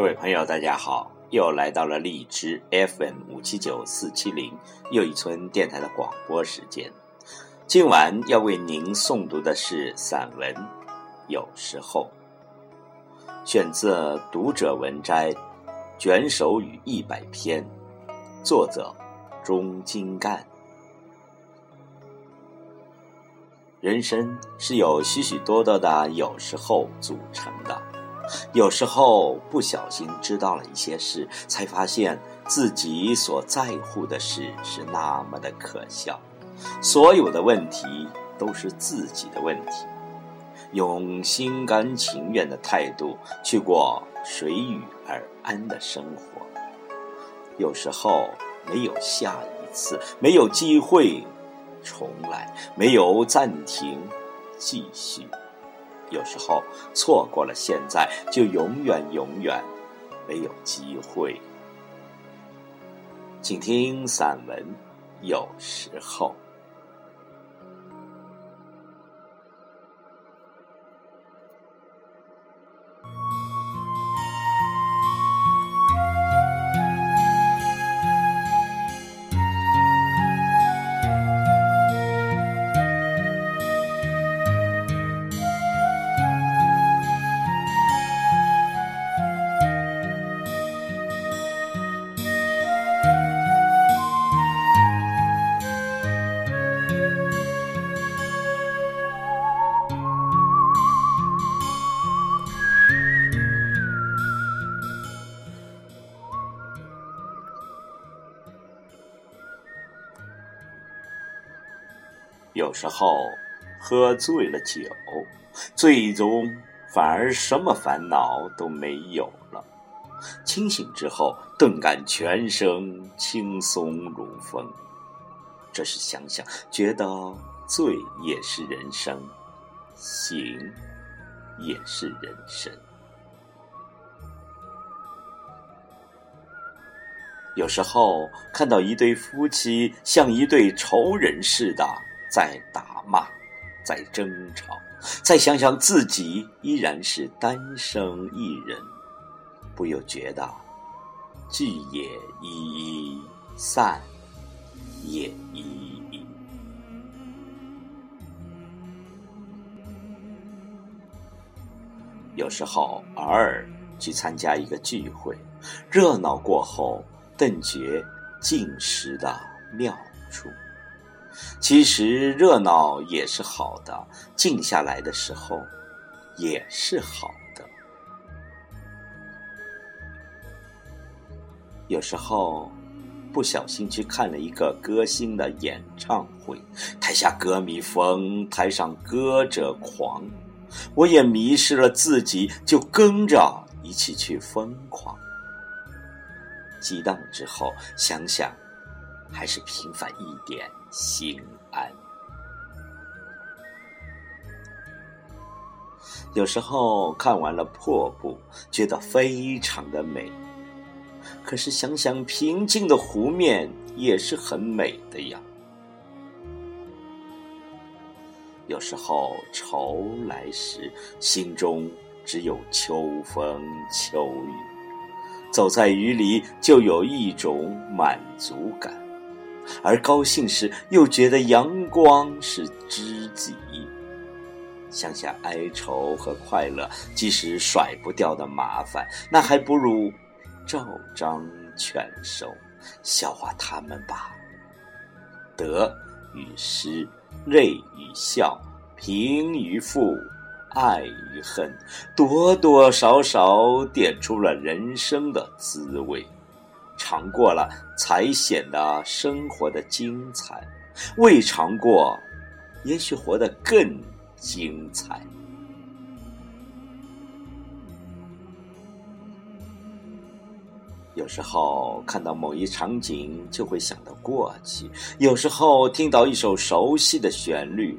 各位朋友，大家好，又来到了荔枝 FM 五七九四七零又一村电台的广播时间。今晚要为您诵读的是散文《有时候》，选自《读者文摘》卷首语一百篇，作者钟金干。人生是由许许多多的有时候组成的。有时候不小心知道了一些事，才发现自己所在乎的事是那么的可笑。所有的问题都是自己的问题。用心甘情愿的态度去过随遇而安的生活。有时候没有下一次，没有机会重来，没有暂停，继续。有时候错过了现在，就永远永远没有机会。请听散文，有时候。有时候喝醉了酒，最终反而什么烦恼都没有了。清醒之后，顿感全身轻松如风。这是想想觉得醉也是人生，醒也是人生。有时候看到一对夫妻像一对仇人似的。在打骂，在争吵，再想想自己依然是单身一人，不由觉得聚也依依，散也依依。有时候偶尔去参加一个聚会，热闹过后，顿觉静时的妙处。其实热闹也是好的，静下来的时候也是好的。有时候不小心去看了一个歌星的演唱会，台下歌迷疯，台上歌者狂，我也迷失了自己，就跟着一起去疯狂。激荡之后，想想。还是平凡一点，心安。有时候看完了破布，觉得非常的美。可是想想平静的湖面，也是很美的呀。有时候愁来时，心中只有秋风秋雨，走在雨里，就有一种满足感。而高兴时，又觉得阳光是知己。想想哀愁和快乐，即使甩不掉的麻烦，那还不如照章全收，笑话他们吧。得与失，泪与笑，贫与富，爱与恨，多多少少点出了人生的滋味。尝过了，才显得生活的精彩；未尝过，也许活得更精彩。有时候看到某一场景，就会想到过去；有时候听到一首熟悉的旋律，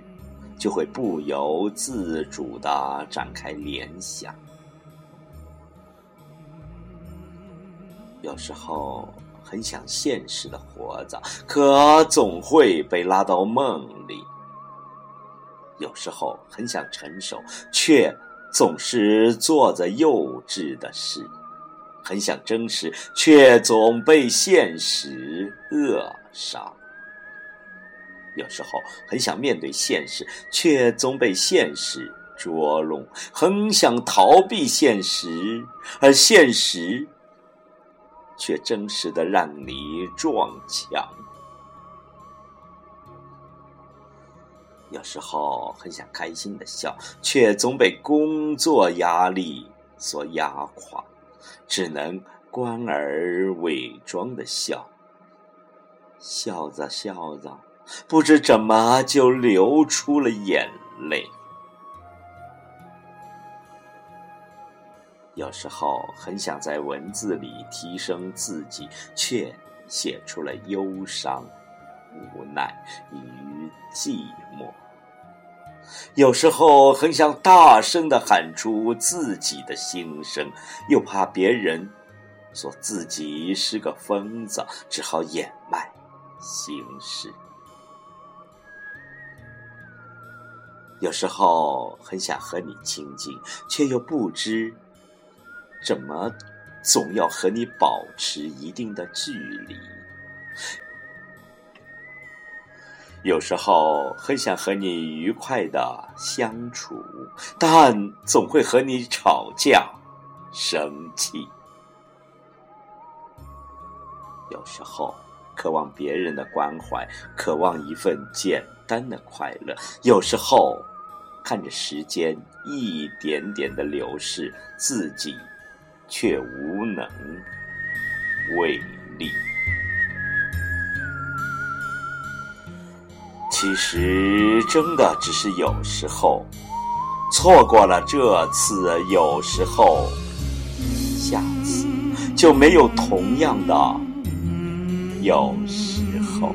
就会不由自主的展开联想。有时候很想现实的活着，可总会被拉到梦里。有时候很想成熟，却总是做着幼稚的事。很想真实，却总被现实扼杀。有时候很想面对现实，却总被现实捉弄；很想逃避现实，而现实却真实的让你撞墙。有时候很想开心的笑，却总被工作压力所压垮，只能关而伪装的笑，笑着笑着。不知怎么就流出了眼泪。有时候很想在文字里提升自己，却写出了忧伤、无奈与寂寞。有时候很想大声的喊出自己的心声，又怕别人说自己是个疯子，只好掩埋心事。有时候很想和你亲近，却又不知怎么总要和你保持一定的距离。有时候很想和你愉快的相处，但总会和你吵架、生气。有时候渴望别人的关怀，渴望一份简单的快乐。有时候。看着时间一点点的流逝，自己却无能为力。其实，真的只是有时候错过了这次，有时候下次就没有同样的有时候。